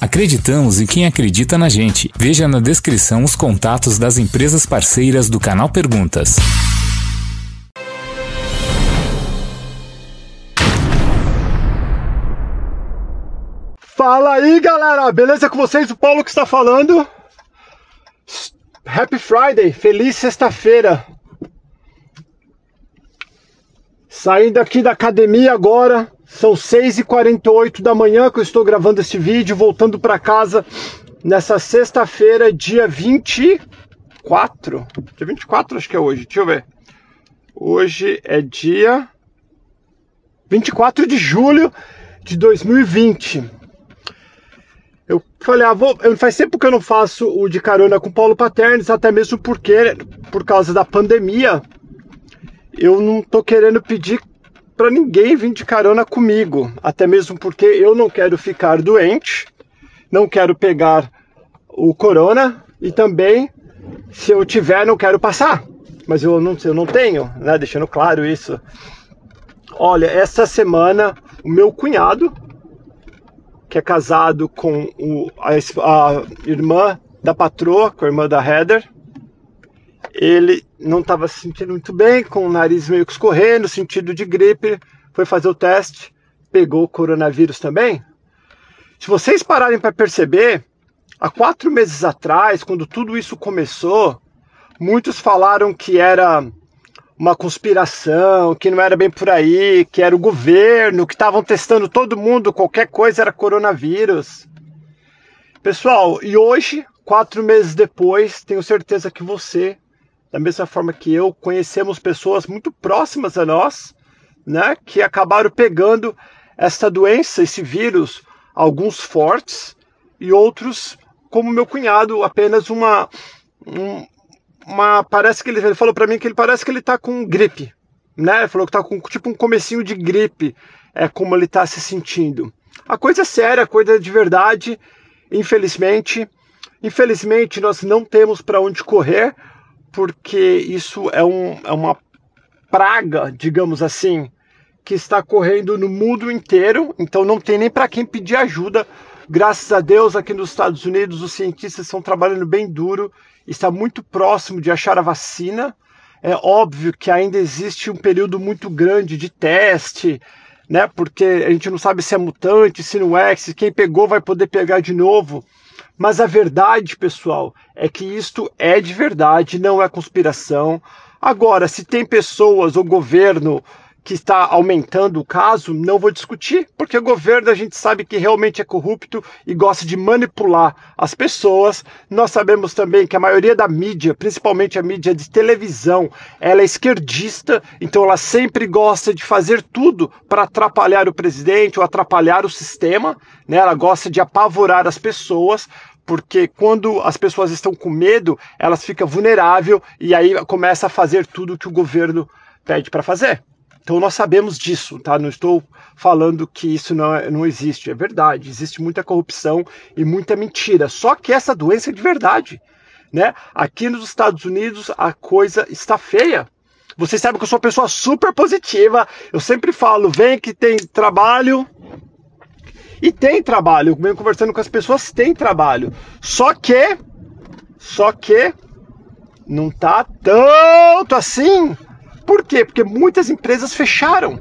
Acreditamos em quem acredita na gente. Veja na descrição os contatos das empresas parceiras do canal Perguntas. Fala aí, galera! Beleza com vocês? O Paulo que está falando. Happy Friday! Feliz sexta-feira! Saindo aqui da academia agora, são 6h48 da manhã que eu estou gravando esse vídeo, voltando para casa nessa sexta-feira, dia 24. Dia 24 acho que é hoje, deixa eu ver. Hoje é dia 24 de julho de 2020. Eu falei, ah, vou, faz tempo que eu não faço o de carona com Paulo Paternes, até mesmo porque, por causa da pandemia, eu não tô querendo pedir para ninguém vir de carona comigo, até mesmo porque eu não quero ficar doente, não quero pegar o corona e também, se eu tiver, não quero passar. Mas eu não, eu não tenho, né? Deixando claro isso. Olha, essa semana o meu cunhado que é casado com o, a, a irmã da patroa, com a irmã da Heather. Ele não estava se sentindo muito bem, com o nariz meio que escorrendo, sentido de gripe, foi fazer o teste, pegou o coronavírus também. Se vocês pararem para perceber, há quatro meses atrás, quando tudo isso começou, muitos falaram que era uma conspiração, que não era bem por aí, que era o governo, que estavam testando todo mundo, qualquer coisa era coronavírus. Pessoal, e hoje, quatro meses depois, tenho certeza que você, da mesma forma que eu, conhecemos pessoas muito próximas a nós, né, que acabaram pegando esta doença, esse vírus, alguns fortes e outros, como meu cunhado, apenas uma, um, uma parece que ele, ele falou para mim que ele parece que ele tá com gripe, né? Falou que tá com tipo um comecinho de gripe, é como ele tá se sentindo. A coisa é séria, a coisa é de verdade, infelizmente. Infelizmente nós não temos para onde correr, porque isso é, um, é uma praga, digamos assim, que está correndo no mundo inteiro, então não tem nem para quem pedir ajuda. Graças a Deus, aqui nos Estados Unidos, os cientistas estão trabalhando bem duro está muito próximo de achar a vacina. É óbvio que ainda existe um período muito grande de teste, né? Porque a gente não sabe se é mutante, se não é, se quem pegou vai poder pegar de novo. Mas a verdade, pessoal, é que isto é de verdade, não é conspiração. Agora, se tem pessoas ou governo que está aumentando o caso, não vou discutir, porque o governo a gente sabe que realmente é corrupto e gosta de manipular as pessoas. Nós sabemos também que a maioria da mídia, principalmente a mídia de televisão, ela é esquerdista, então ela sempre gosta de fazer tudo para atrapalhar o presidente ou atrapalhar o sistema, né? Ela gosta de apavorar as pessoas, porque quando as pessoas estão com medo, elas ficam vulneráveis e aí começa a fazer tudo que o governo pede para fazer. Então nós sabemos disso, tá? Não estou falando que isso não, é, não existe, é verdade. Existe muita corrupção e muita mentira. Só que essa doença é de verdade, né? Aqui nos Estados Unidos a coisa está feia. Vocês sabem que eu sou uma pessoa super positiva. Eu sempre falo, vem que tem trabalho. E tem trabalho. Venho conversando com as pessoas, tem trabalho. Só que, só que não tá tanto assim por quê? Porque muitas empresas fecharam.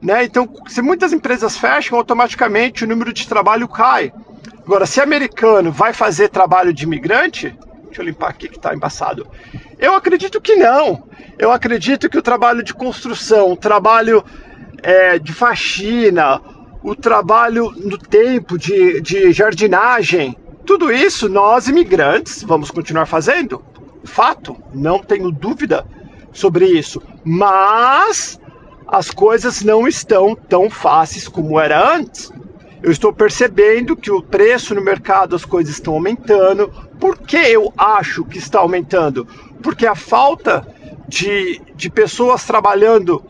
Né? Então, se muitas empresas fecham, automaticamente o número de trabalho cai. Agora, se americano vai fazer trabalho de imigrante, deixa eu limpar aqui que está embaçado. Eu acredito que não. Eu acredito que o trabalho de construção, o trabalho é, de faxina, o trabalho no tempo de, de jardinagem, tudo isso nós imigrantes vamos continuar fazendo. Fato, não tenho dúvida sobre isso. Mas as coisas não estão tão fáceis como era antes. Eu estou percebendo que o preço no mercado, as coisas estão aumentando. Por que eu acho que está aumentando? Porque a falta de, de pessoas trabalhando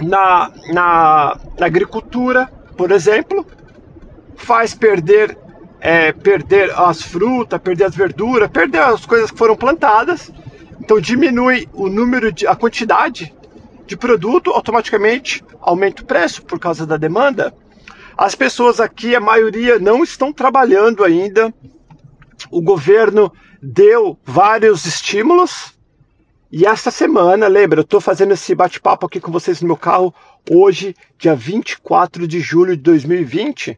na, na, na agricultura, por exemplo, faz perder, é, perder as frutas, perder as verduras, perder as coisas que foram plantadas então diminui o número de a quantidade de produto, automaticamente aumenta o preço por causa da demanda. As pessoas aqui, a maioria, não estão trabalhando ainda. O governo deu vários estímulos. E esta semana, lembra, eu estou fazendo esse bate-papo aqui com vocês no meu carro hoje, dia 24 de julho de 2020.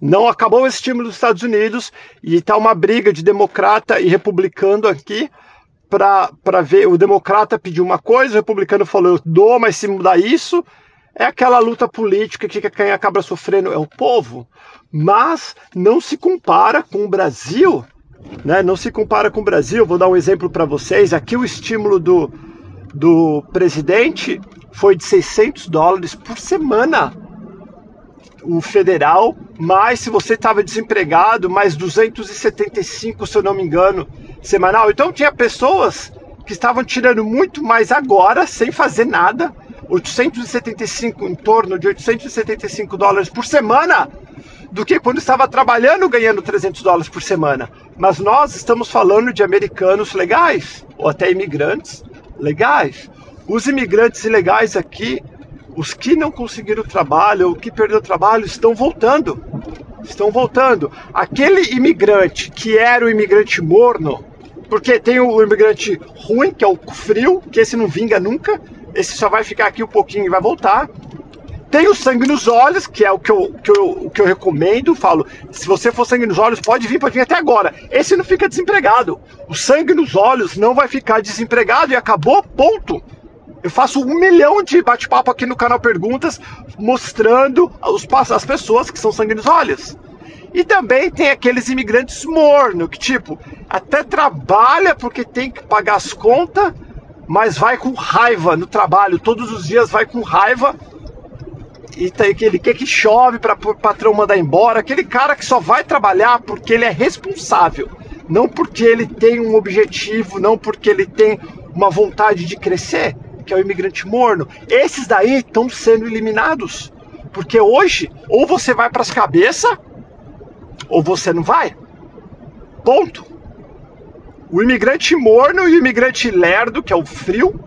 Não acabou o estímulo dos Estados Unidos e está uma briga de democrata e republicano aqui para ver. O democrata pediu uma coisa, o republicano falou: eu dou, mas se mudar isso, é aquela luta política que quem acaba sofrendo é o povo. Mas não se compara com o Brasil, né? Não se compara com o Brasil. Vou dar um exemplo para vocês. Aqui o estímulo do, do presidente foi de 600 dólares por semana o federal, mas se você estava desempregado, mais 275, se eu não me engano, semanal. Então tinha pessoas que estavam tirando muito mais agora, sem fazer nada, 875, em torno de 875 dólares por semana, do que quando estava trabalhando ganhando 300 dólares por semana. Mas nós estamos falando de americanos legais, ou até imigrantes legais. Os imigrantes ilegais aqui os que não conseguiram trabalho, ou que perderam trabalho, estão voltando. Estão voltando. Aquele imigrante que era o imigrante morno, porque tem o imigrante ruim, que é o frio, que esse não vinga nunca, esse só vai ficar aqui um pouquinho e vai voltar. Tem o sangue nos olhos, que é o que eu, que eu, que eu recomendo. Falo, se você for sangue nos olhos, pode vir, pode vir até agora. Esse não fica desempregado. O sangue nos olhos não vai ficar desempregado e acabou, ponto. Eu faço um milhão de bate-papo aqui no canal Perguntas, mostrando os, as pessoas que são sangue nos olhos. E também tem aqueles imigrantes morno, que tipo, até trabalha porque tem que pagar as contas, mas vai com raiva no trabalho, todos os dias vai com raiva. E tem aquele que, que chove para o patrão mandar embora, aquele cara que só vai trabalhar porque ele é responsável, não porque ele tem um objetivo, não porque ele tem uma vontade de crescer que é o imigrante morno, esses daí estão sendo eliminados. Porque hoje, ou você vai para as cabeças, ou você não vai. Ponto. O imigrante morno e o imigrante lerdo, que é o frio,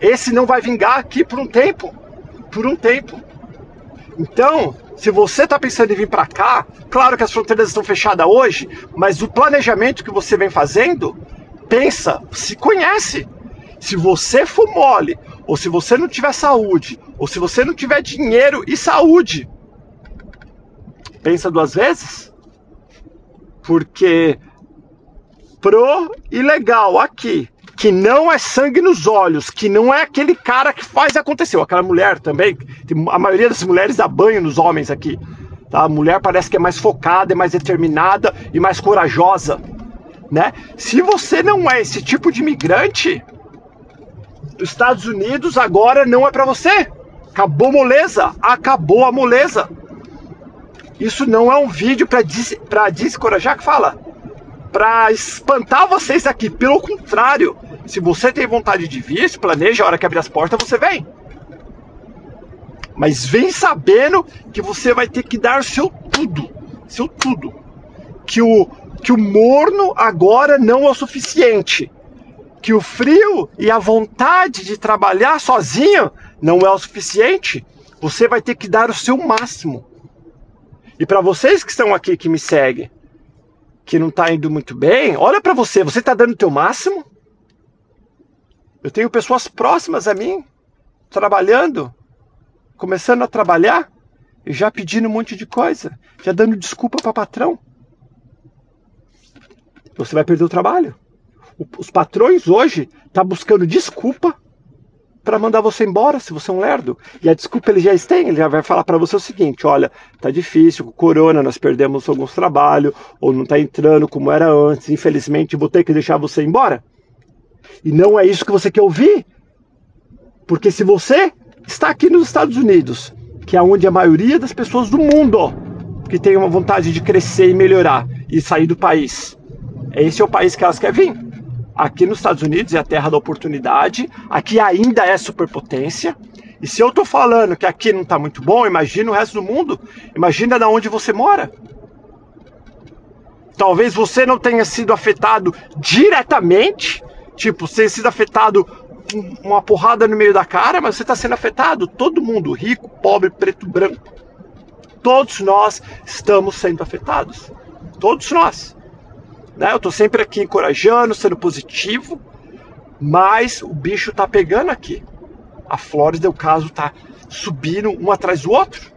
esse não vai vingar aqui por um tempo. Por um tempo. Então, se você está pensando em vir para cá, claro que as fronteiras estão fechadas hoje, mas o planejamento que você vem fazendo, pensa, se conhece. Se você for mole, ou se você não tiver saúde, ou se você não tiver dinheiro e saúde, pensa duas vezes. Porque pro ilegal aqui, que não é sangue nos olhos, que não é aquele cara que faz acontecer, aquela mulher também, a maioria das mulheres dá banho nos homens aqui. Tá? A mulher parece que é mais focada, é mais determinada e mais corajosa. Né? Se você não é esse tipo de imigrante, Estados Unidos agora não é para você. Acabou moleza, acabou a moleza. Isso não é um vídeo para des descorajar que fala, para espantar vocês aqui. Pelo contrário, se você tem vontade de vir, se planeja, a hora que abrir as portas você vem. Mas vem sabendo que você vai ter que dar seu tudo, seu tudo. Que o que o morno agora não é o suficiente que o frio e a vontade de trabalhar sozinho não é o suficiente, você vai ter que dar o seu máximo. E para vocês que estão aqui, que me seguem, que não está indo muito bem, olha para você, você está dando o teu máximo? Eu tenho pessoas próximas a mim, trabalhando, começando a trabalhar, e já pedindo um monte de coisa, já dando desculpa para patrão. Você vai perder o trabalho os patrões hoje estão tá buscando desculpa para mandar você embora se você é um lerdo. E a desculpa ele já tem, ele já vai falar para você o seguinte: olha, tá difícil, com corona nós perdemos alguns trabalhos, ou não tá entrando como era antes, infelizmente vou ter que deixar você embora. E não é isso que você quer ouvir. Porque se você está aqui nos Estados Unidos, que é onde a maioria das pessoas do mundo que tem uma vontade de crescer e melhorar e sair do país, esse é o país que elas querem vir. Aqui nos Estados Unidos é a terra da oportunidade, aqui ainda é superpotência. E se eu estou falando que aqui não está muito bom, imagina o resto do mundo. Imagina de onde você mora. Talvez você não tenha sido afetado diretamente, tipo, você tenha sido afetado uma porrada no meio da cara, mas você está sendo afetado. Todo mundo, rico, pobre, preto, branco. todos nós estamos sendo afetados. Todos nós. Né? Eu estou sempre aqui encorajando, sendo positivo, mas o bicho está pegando aqui. A Flórida, o caso, está subindo um atrás do outro.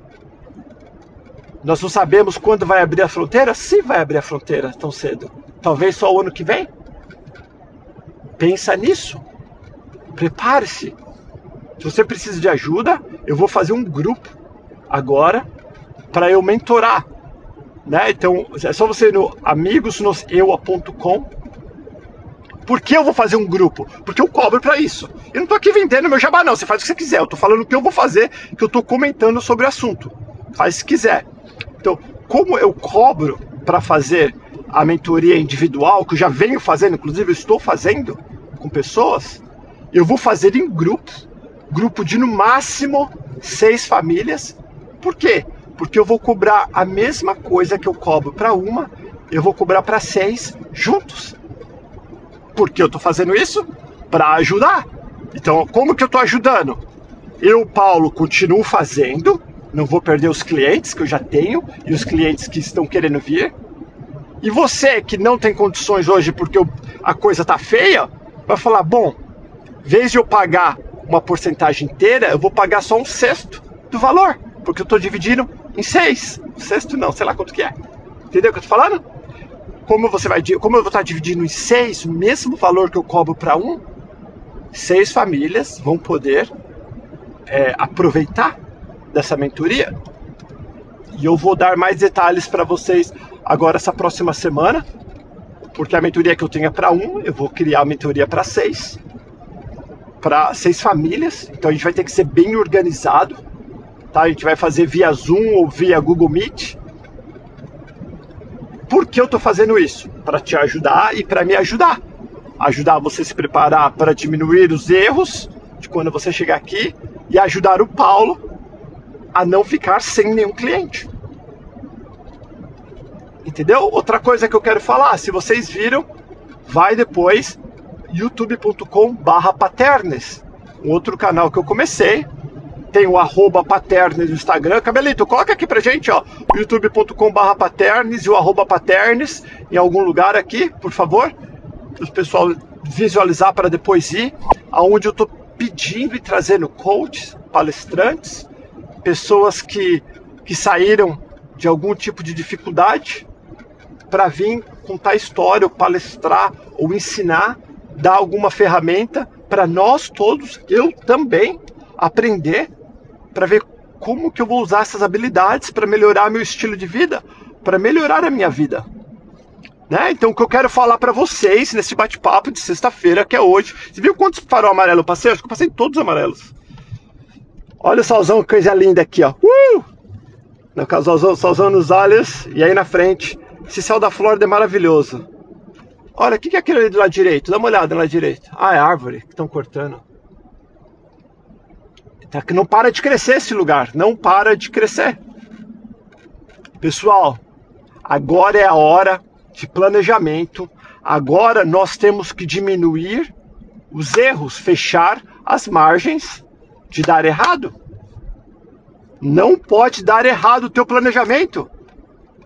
Nós não sabemos quando vai abrir a fronteira, se vai abrir a fronteira tão cedo. Talvez só o ano que vem. Pensa nisso. Prepare-se. Se você precisa de ajuda, eu vou fazer um grupo agora para eu mentorar. Né? Então é só você ir no amigosnoseua.com. Por que eu vou fazer um grupo? Porque eu cobro para isso. Eu não estou aqui vendendo meu jabá, não. Você faz o que você quiser. Eu estou falando o que eu vou fazer, que eu estou comentando sobre o assunto. Faz se quiser. Então, como eu cobro para fazer a mentoria individual, que eu já venho fazendo, inclusive eu estou fazendo com pessoas, eu vou fazer em grupo, grupo de no máximo seis famílias. Por quê? Porque eu vou cobrar a mesma coisa que eu cobro para uma, eu vou cobrar para seis juntos. Por que eu estou fazendo isso? Para ajudar. Então, como que eu estou ajudando? Eu, Paulo, continuo fazendo, não vou perder os clientes que eu já tenho e os clientes que estão querendo vir. E você que não tem condições hoje porque a coisa tá feia, vai falar: bom, vez de eu pagar uma porcentagem inteira, eu vou pagar só um sexto do valor, porque eu estou dividindo em seis. Sexto não, sei lá quanto que é. Entendeu o que eu estou falando? Como você vai, como eu vou estar dividindo em seis o mesmo valor que eu cobro para um, seis famílias vão poder é, aproveitar dessa mentoria. E eu vou dar mais detalhes para vocês agora essa próxima semana, porque a mentoria que eu tenho é para um, eu vou criar a mentoria para seis, para seis famílias. Então a gente vai ter que ser bem organizado, tá? A gente vai fazer via Zoom ou via Google Meet. Por que eu estou fazendo isso? Para te ajudar e para me ajudar. Ajudar você a se preparar para diminuir os erros de quando você chegar aqui e ajudar o Paulo a não ficar sem nenhum cliente. Entendeu? Outra coisa que eu quero falar, se vocês viram, vai depois youtube.com/paternes, um outro canal que eu comecei. Tem o arroba paternes no Instagram. Cabelito, coloca aqui pra gente, ó, youtube.com/barra paternes e o arroba paternes em algum lugar aqui, por favor, para o pessoal visualizar para depois ir, aonde eu tô pedindo e trazendo coaches, palestrantes, pessoas que, que saíram de algum tipo de dificuldade para vir contar história, ou palestrar, ou ensinar, dar alguma ferramenta para nós todos, eu também, aprender para ver como que eu vou usar essas habilidades para melhorar meu estilo de vida, para melhorar a minha vida. Né? Então, o que eu quero falar para vocês nesse bate-papo de sexta-feira, que é hoje. Você viu quantos farol amarelo eu passei? Acho que eu passei todos amarelos. Olha o solzão, que coisa linda aqui, ó. Uh! No solzão, solzão nos olhos e aí na frente. Esse céu da Flórida é maravilhoso. Olha, o que é aquilo ali do lado direito? Dá uma olhada lado direito. Ah, é árvore que estão cortando. Tá, que não para de crescer esse lugar. Não para de crescer. Pessoal, agora é a hora de planejamento. Agora nós temos que diminuir os erros, fechar as margens de dar errado. Não pode dar errado o teu planejamento.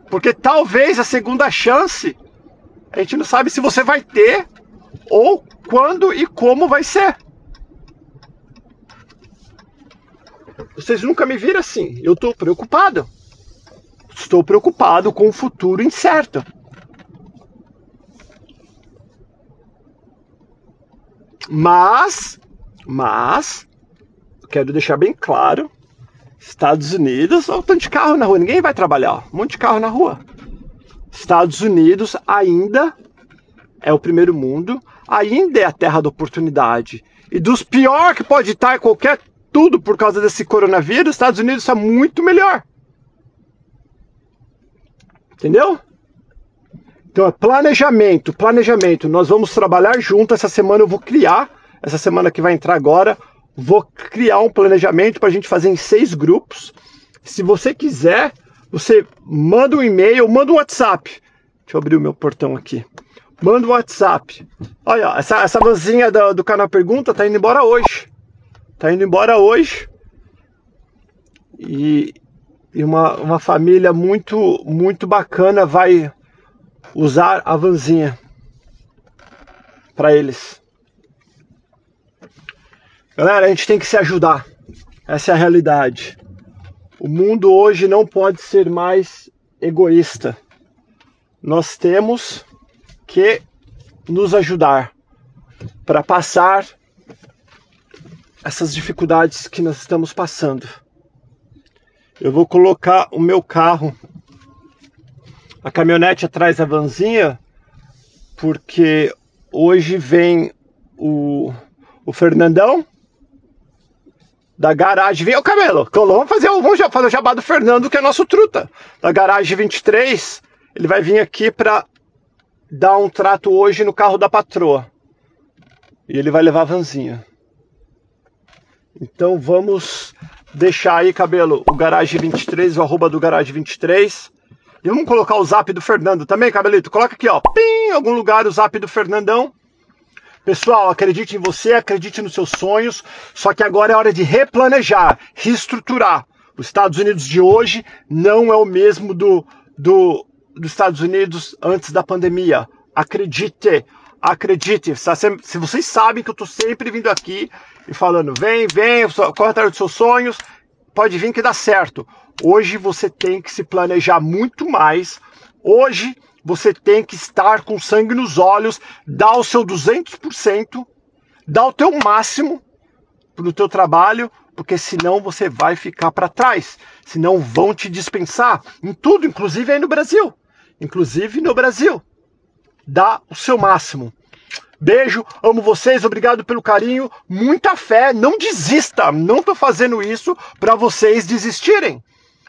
Porque talvez a segunda chance, a gente não sabe se você vai ter ou quando e como vai ser. Vocês nunca me viram assim. Eu estou preocupado. Estou preocupado com o futuro incerto. Mas, mas, quero deixar bem claro: Estados Unidos, olha o tanto de carro na rua, ninguém vai trabalhar, um monte de carro na rua. Estados Unidos ainda é o primeiro mundo, ainda é a terra da oportunidade. E dos pior que pode estar qualquer tudo por causa desse coronavírus, Estados Unidos está muito melhor. Entendeu? Então é planejamento, planejamento. Nós vamos trabalhar junto. Essa semana eu vou criar, essa semana que vai entrar agora, Vou criar um planejamento para a gente fazer em seis grupos. Se você quiser, você manda um e-mail, manda um WhatsApp. Deixa eu abrir o meu portão aqui. Manda um WhatsApp. Olha, essa, essa do, do canal Pergunta tá indo embora hoje. Tá indo embora hoje. E e uma, uma família muito, muito bacana vai usar a vanzinha para eles. Galera, a gente tem que se ajudar. Essa é a realidade. O mundo hoje não pode ser mais egoísta. Nós temos que nos ajudar para passar essas dificuldades que nós estamos passando. Eu vou colocar o meu carro, a caminhonete atrás da vanzinha, porque hoje vem o, o Fernandão da garagem. Vem o cabelo, vamos fazer, vamos fazer o jabá do Fernando, que é nosso truta. Da garagem 23, ele vai vir aqui para dar um trato hoje no carro da patroa. E ele vai levar a vanzinha. Então vamos deixar aí, cabelo, o garagem 23, o arroba do garagem 23. E vamos colocar o zap do Fernando também, cabelito. Coloca aqui, ó, pim, em algum lugar o zap do Fernandão. Pessoal, acredite em você, acredite nos seus sonhos, só que agora é hora de replanejar, reestruturar. Os Estados Unidos de hoje não é o mesmo do, do dos Estados Unidos antes da pandemia. Acredite, acredite. Se vocês sabem que eu estou sempre vindo aqui e falando, vem, vem, corre atrás dos seus sonhos, pode vir que dá certo. Hoje você tem que se planejar muito mais. Hoje você tem que estar com sangue nos olhos, dar o seu 200%, dar o teu máximo no teu trabalho, porque senão você vai ficar para trás. Senão vão te dispensar em tudo, inclusive aí no Brasil. Inclusive no Brasil. Dá o seu máximo. Beijo, amo vocês, obrigado pelo carinho, muita fé, não desista. Não tô fazendo isso para vocês desistirem.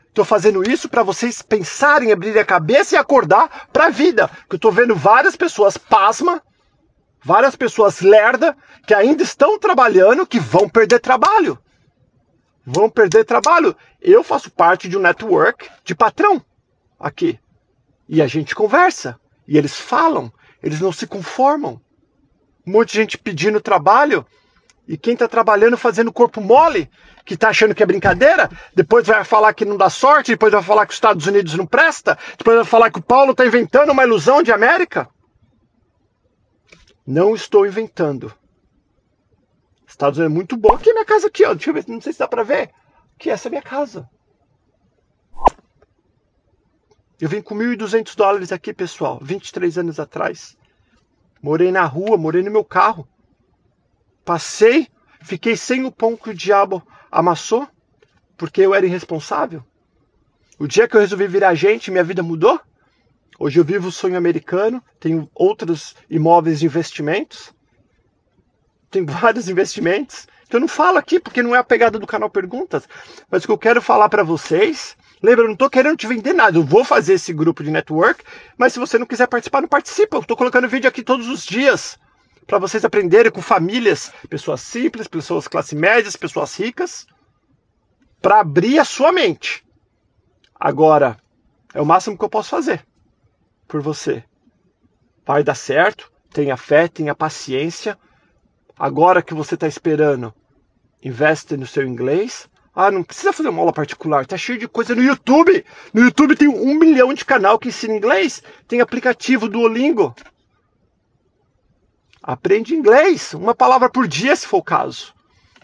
Estou fazendo isso para vocês pensarem, abrirem a cabeça e acordar para a vida. Que eu estou vendo várias pessoas pasma, várias pessoas lerda que ainda estão trabalhando, que vão perder trabalho. Vão perder trabalho. Eu faço parte de um network de patrão aqui. E a gente conversa. E eles falam. Eles não se conformam. Um monte de gente pedindo trabalho. E quem está trabalhando fazendo corpo mole que tá achando que é brincadeira, depois vai falar que não dá sorte, depois vai falar que os Estados Unidos não presta, depois vai falar que o Paulo está inventando uma ilusão de América. Não estou inventando. Estados Unidos é muito bom. Aqui é minha casa aqui, ó. Deixa eu ver, não sei se dá para ver. Que essa é minha casa. Eu vim com 1.200 dólares aqui, pessoal, 23 anos atrás. Morei na rua, morei no meu carro. Passei, fiquei sem o pão que o diabo amassou porque eu era irresponsável? O dia que eu resolvi virar gente, minha vida mudou? Hoje eu vivo o sonho americano, tenho outros imóveis de investimentos, tenho vários investimentos. Que eu não falo aqui porque não é a pegada do canal Perguntas, mas o que eu quero falar para vocês. Lembra, eu não estou querendo te vender nada. Eu vou fazer esse grupo de network, mas se você não quiser participar, não participa. Eu estou colocando vídeo aqui todos os dias para vocês aprenderem com famílias, pessoas simples, pessoas classe médias, pessoas ricas para abrir a sua mente. Agora, é o máximo que eu posso fazer por você. Vai dar certo, tenha fé, tenha paciência. Agora que você está esperando, investe no seu inglês. Ah, não precisa fazer uma aula particular, tá cheio de coisa no YouTube. No YouTube tem um milhão de canal que ensina inglês. Tem aplicativo Duolingo. Aprende inglês, uma palavra por dia, se for o caso.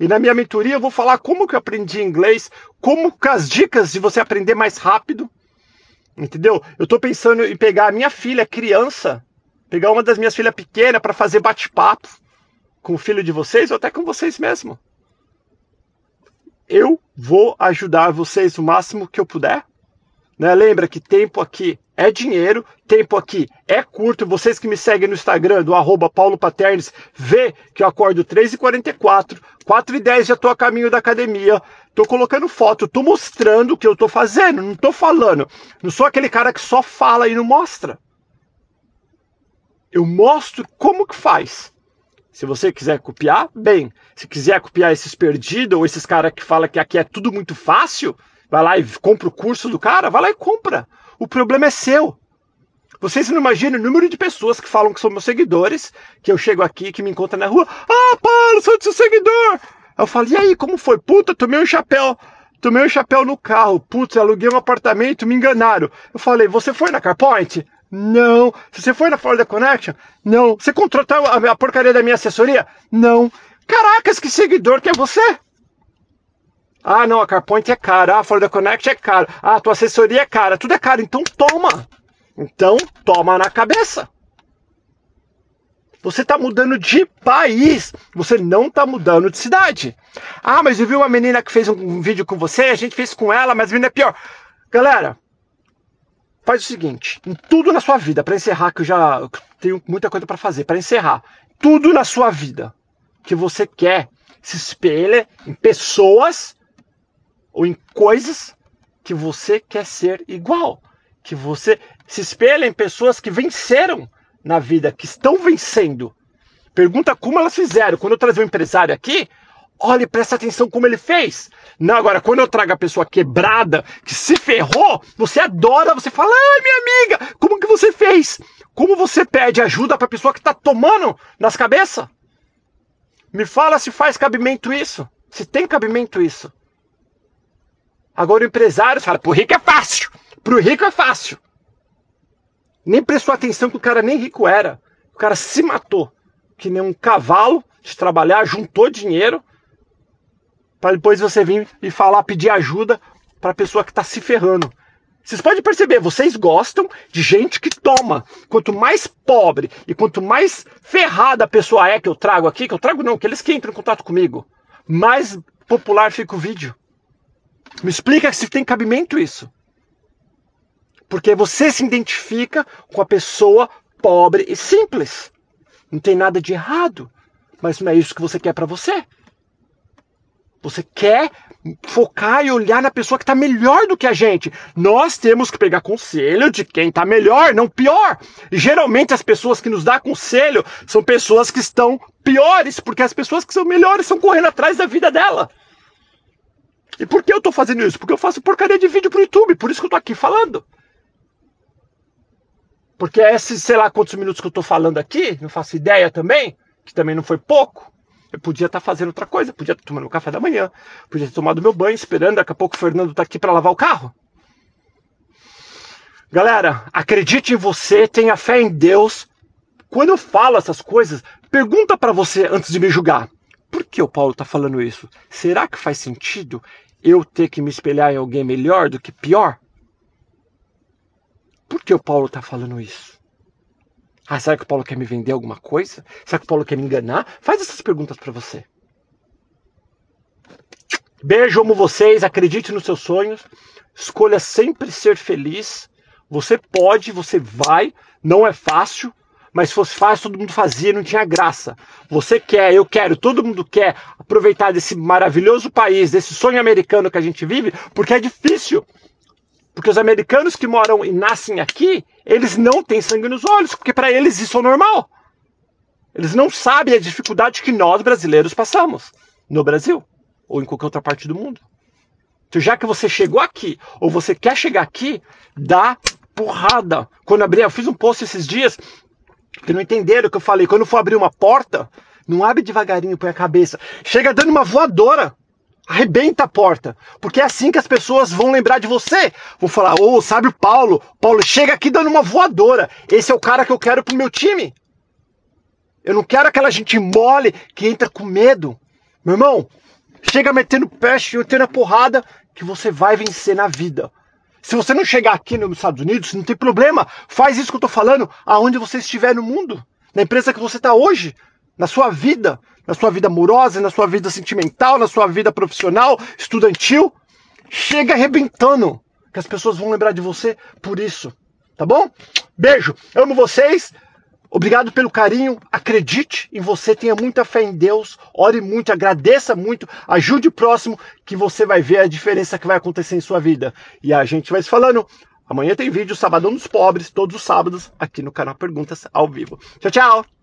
E na minha mentoria eu vou falar como que eu aprendi inglês, como com as dicas de você aprender mais rápido. Entendeu? Eu estou pensando em pegar a minha filha, criança, pegar uma das minhas filhas pequenas para fazer bate-papo com o filho de vocês ou até com vocês mesmo. Eu vou ajudar vocês o máximo que eu puder. Né? Lembra que tempo aqui é dinheiro, tempo aqui é curto. Vocês que me seguem no Instagram, do arroba Paulo Paternes, vê que eu acordo 3h44, 4h10 já estou a caminho da academia. Estou colocando foto, estou mostrando o que eu estou fazendo, não estou falando. Não sou aquele cara que só fala e não mostra. Eu mostro como que faz. Se você quiser copiar, bem. Se quiser copiar esses perdidos ou esses caras que falam que aqui é tudo muito fácil, vai lá e compra o curso do cara, vai lá e compra. O problema é seu. Vocês não imaginam o número de pessoas que falam que são meus seguidores, que eu chego aqui, que me encontram na rua. Ah, Paulo, sou seu seguidor. Eu falo, e aí, como foi? Puta, tomei um chapéu. tomei um chapéu no carro, putz, aluguei um apartamento, me enganaram. Eu falei, você foi na CarPoint? Não. Você foi na Florida Connection? Não. Você contratou a, a porcaria da minha assessoria? Não. Caracas, que seguidor que é você? Ah, não, a CarPoint é cara. Ah, a Florida Connect é cara. Ah, a tua assessoria é cara. Tudo é caro. Então toma. Então toma na cabeça. Você está mudando de país. Você não está mudando de cidade. Ah, mas eu vi uma menina que fez um vídeo com você. A gente fez com ela, mas a menina é pior. Galera, faz o seguinte: em tudo na sua vida, para encerrar, que eu já tenho muita coisa para fazer, para encerrar, tudo na sua vida que você quer se espelha em pessoas ou em coisas que você quer ser igual, que você se espelha em pessoas que venceram na vida, que estão vencendo. Pergunta como elas fizeram. Quando eu trazer um empresário aqui, olhe, presta atenção como ele fez. Não, agora, quando eu trago a pessoa quebrada, que se ferrou, você adora, você fala, ai, minha amiga, como que você fez? Como você pede ajuda para a pessoa que está tomando nas cabeças? Me fala se faz cabimento isso. Se tem cabimento isso. Agora o empresário fala, pro rico é fácil. Pro rico é fácil. Nem prestou atenção que o cara nem rico era. O cara se matou. Que nem um cavalo de trabalhar, juntou dinheiro para depois você vir e falar, pedir ajuda para a pessoa que está se ferrando. Vocês podem perceber, vocês gostam de gente que toma. Quanto mais pobre e quanto mais ferrada a pessoa é que eu trago aqui, que eu trago não, que eles que entram em contato comigo, mais popular fica o vídeo. Me explica se tem cabimento isso. Porque você se identifica com a pessoa pobre e simples. Não tem nada de errado, mas não é isso que você quer para você. Você quer focar e olhar na pessoa que está melhor do que a gente. Nós temos que pegar conselho de quem está melhor, não pior. E geralmente as pessoas que nos dão conselho são pessoas que estão piores, porque as pessoas que são melhores estão correndo atrás da vida dela. E por que eu estou fazendo isso? Porque eu faço porcaria de vídeo pro YouTube, por isso que eu estou aqui falando. Porque esses, sei lá quantos minutos que eu estou falando aqui, não faço ideia também, que também não foi pouco. Eu podia estar tá fazendo outra coisa, podia estar tomando café da manhã, podia ter tomado meu banho, esperando, daqui a pouco o Fernando está aqui para lavar o carro. Galera, acredite em você, tenha fé em Deus. Quando eu falo essas coisas, pergunta para você antes de me julgar. Por que o Paulo está falando isso? Será que faz sentido eu ter que me espelhar em alguém melhor do que pior? Por que o Paulo está falando isso? Ah, será que o Paulo quer me vender alguma coisa? Será que o Paulo quer me enganar? Faz essas perguntas para você. Beijo, amo vocês. Acredite nos seus sonhos. Escolha sempre ser feliz. Você pode, você vai. Não é fácil, mas se fosse fácil, todo mundo fazia, não tinha graça. Você quer, eu quero, todo mundo quer aproveitar desse maravilhoso país, desse sonho americano que a gente vive, porque é difícil. Porque os americanos que moram e nascem aqui, eles não têm sangue nos olhos, porque para eles isso é normal. Eles não sabem a dificuldade que nós brasileiros passamos no Brasil ou em qualquer outra parte do mundo. Então, já que você chegou aqui ou você quer chegar aqui, dá porrada. Quando abri, eu fiz um post esses dias que não entenderam o que eu falei. Quando for abrir uma porta, não abre devagarinho, põe a cabeça. Chega dando uma voadora. Arrebenta a porta, porque é assim que as pessoas vão lembrar de você. Vão falar: "Ô, oh, sabe o Paulo? Paulo chega aqui dando uma voadora. Esse é o cara que eu quero pro meu time". Eu não quero aquela gente mole que entra com medo. Meu irmão, chega metendo peste, metendo a porrada que você vai vencer na vida. Se você não chegar aqui nos Estados Unidos, não tem problema. Faz isso que eu tô falando aonde você estiver no mundo. Na empresa que você está hoje, na sua vida na sua vida amorosa, na sua vida sentimental, na sua vida profissional, estudantil, chega arrebentando, que as pessoas vão lembrar de você por isso, tá bom? Beijo, amo vocês. Obrigado pelo carinho, acredite em você, tenha muita fé em Deus, ore muito, agradeça muito, ajude o próximo, que você vai ver a diferença que vai acontecer em sua vida. E a gente vai se falando. Amanhã tem vídeo Sabadão dos Pobres, todos os sábados, aqui no canal Perguntas ao vivo. Tchau, tchau!